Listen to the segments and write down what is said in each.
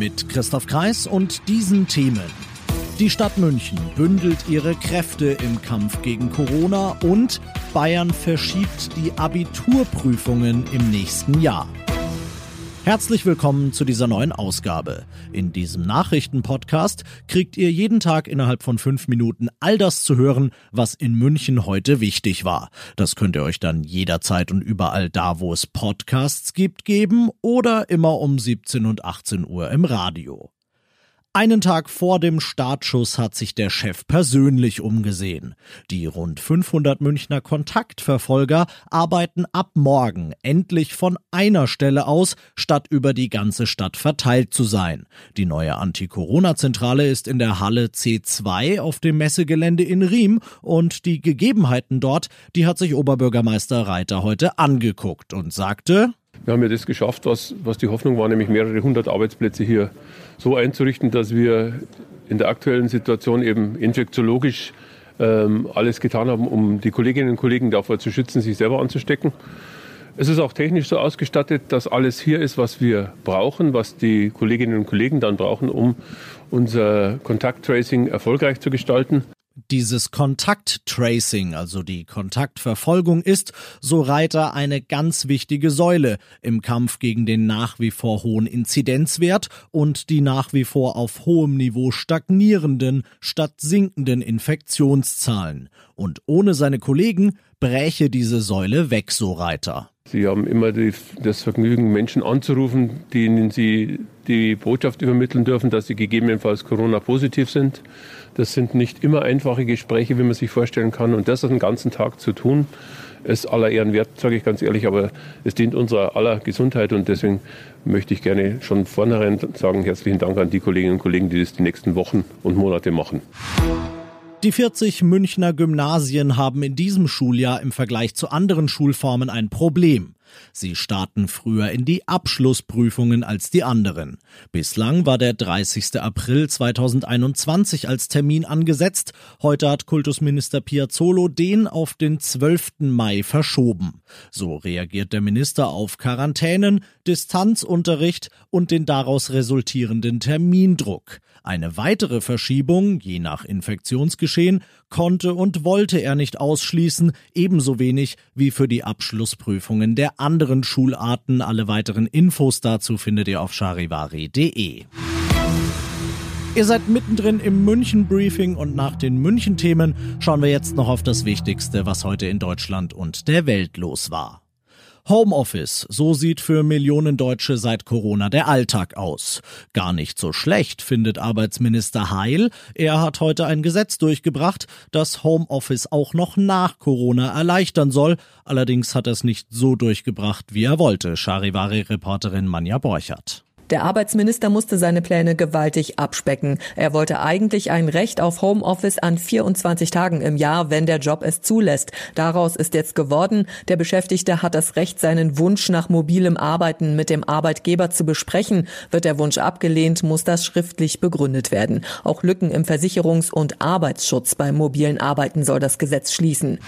Mit Christoph Kreis und diesen Themen. Die Stadt München bündelt ihre Kräfte im Kampf gegen Corona und Bayern verschiebt die Abiturprüfungen im nächsten Jahr. Herzlich willkommen zu dieser neuen Ausgabe. In diesem Nachrichtenpodcast kriegt ihr jeden Tag innerhalb von fünf Minuten all das zu hören, was in München heute wichtig war. Das könnt ihr euch dann jederzeit und überall da, wo es Podcasts gibt, geben oder immer um 17 und 18 Uhr im Radio. Einen Tag vor dem Startschuss hat sich der Chef persönlich umgesehen. Die rund 500 Münchner Kontaktverfolger arbeiten ab morgen endlich von einer Stelle aus, statt über die ganze Stadt verteilt zu sein. Die neue Anti-Corona-Zentrale ist in der Halle C2 auf dem Messegelände in Riem und die Gegebenheiten dort, die hat sich Oberbürgermeister Reiter heute angeguckt und sagte, wir haben ja das geschafft, was, was die Hoffnung war, nämlich mehrere hundert Arbeitsplätze hier so einzurichten, dass wir in der aktuellen Situation eben infektiologisch ähm, alles getan haben, um die Kolleginnen und Kollegen davor zu schützen, sich selber anzustecken. Es ist auch technisch so ausgestattet, dass alles hier ist, was wir brauchen, was die Kolleginnen und Kollegen dann brauchen, um unser Kontakttracing erfolgreich zu gestalten. Dieses Kontakttracing, also die Kontaktverfolgung, ist, so Reiter, eine ganz wichtige Säule im Kampf gegen den nach wie vor hohen Inzidenzwert und die nach wie vor auf hohem Niveau stagnierenden statt sinkenden Infektionszahlen. Und ohne seine Kollegen bräche diese Säule weg, so Reiter. Sie haben immer die, das Vergnügen, Menschen anzurufen, denen Sie die Botschaft übermitteln dürfen, dass sie gegebenenfalls Corona-positiv sind. Das sind nicht immer einfache Gespräche, wie man sich vorstellen kann. Und das den ganzen Tag zu tun, ist aller Ehren wert, sage ich ganz ehrlich. Aber es dient unserer aller Gesundheit. Und deswegen möchte ich gerne schon vornherein sagen, herzlichen Dank an die Kolleginnen und Kollegen, die das die nächsten Wochen und Monate machen. Die 40 Münchner Gymnasien haben in diesem Schuljahr im Vergleich zu anderen Schulformen ein Problem. Sie starten früher in die Abschlussprüfungen als die anderen. Bislang war der 30. April 2021 als Termin angesetzt. Heute hat Kultusminister Piazzolo den auf den 12. Mai verschoben. So reagiert der Minister auf Quarantänen, Distanzunterricht und den daraus resultierenden Termindruck. Eine weitere Verschiebung, je nach Infektionsgeschehen, konnte und wollte er nicht ausschließen, ebenso wenig wie für die Abschlussprüfungen der anderen Schularten. Alle weiteren Infos dazu findet ihr auf charivari.de. Ihr seid mittendrin im München-Briefing und nach den München-Themen schauen wir jetzt noch auf das Wichtigste, was heute in Deutschland und der Welt los war. Homeoffice, so sieht für Millionen Deutsche seit Corona der Alltag aus. Gar nicht so schlecht, findet Arbeitsminister Heil. Er hat heute ein Gesetz durchgebracht, das Homeoffice auch noch nach Corona erleichtern soll. Allerdings hat er es nicht so durchgebracht, wie er wollte. Charivari-Reporterin Manja Borchert. Der Arbeitsminister musste seine Pläne gewaltig abspecken. Er wollte eigentlich ein Recht auf Homeoffice an 24 Tagen im Jahr, wenn der Job es zulässt. Daraus ist jetzt geworden, der Beschäftigte hat das Recht, seinen Wunsch nach mobilem Arbeiten mit dem Arbeitgeber zu besprechen. Wird der Wunsch abgelehnt, muss das schriftlich begründet werden. Auch Lücken im Versicherungs- und Arbeitsschutz beim mobilen Arbeiten soll das Gesetz schließen.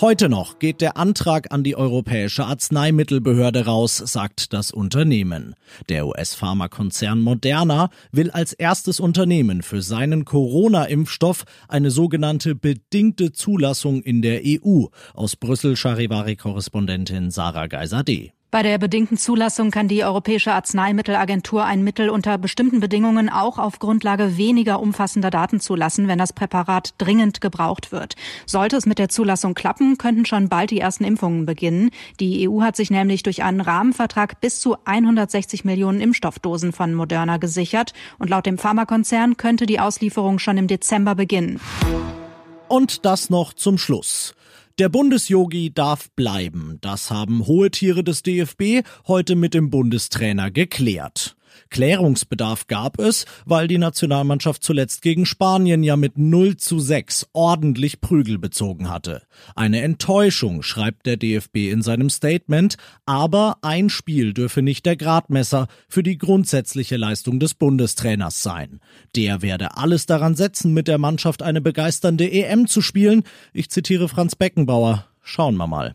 Heute noch geht der Antrag an die Europäische Arzneimittelbehörde raus, sagt das Unternehmen. Der US-Pharmakonzern Moderna will als erstes Unternehmen für seinen Corona-Impfstoff eine sogenannte bedingte Zulassung in der EU. Aus Brüssel Charivari-Korrespondentin Sarah Geiser-D. Bei der bedingten Zulassung kann die Europäische Arzneimittelagentur ein Mittel unter bestimmten Bedingungen auch auf Grundlage weniger umfassender Daten zulassen, wenn das Präparat dringend gebraucht wird. Sollte es mit der Zulassung klappen, könnten schon bald die ersten Impfungen beginnen. Die EU hat sich nämlich durch einen Rahmenvertrag bis zu 160 Millionen Impfstoffdosen von Moderna gesichert und laut dem Pharmakonzern könnte die Auslieferung schon im Dezember beginnen. Und das noch zum Schluss. Der Bundesyogi darf bleiben. Das haben hohe Tiere des DFB heute mit dem Bundestrainer geklärt. Klärungsbedarf gab es, weil die Nationalmannschaft zuletzt gegen Spanien ja mit 0 zu 6 ordentlich Prügel bezogen hatte. Eine Enttäuschung, schreibt der DFB in seinem Statement, aber ein Spiel dürfe nicht der Gradmesser für die grundsätzliche Leistung des Bundestrainers sein. Der werde alles daran setzen, mit der Mannschaft eine begeisternde EM zu spielen. Ich zitiere Franz Beckenbauer. Schauen wir mal.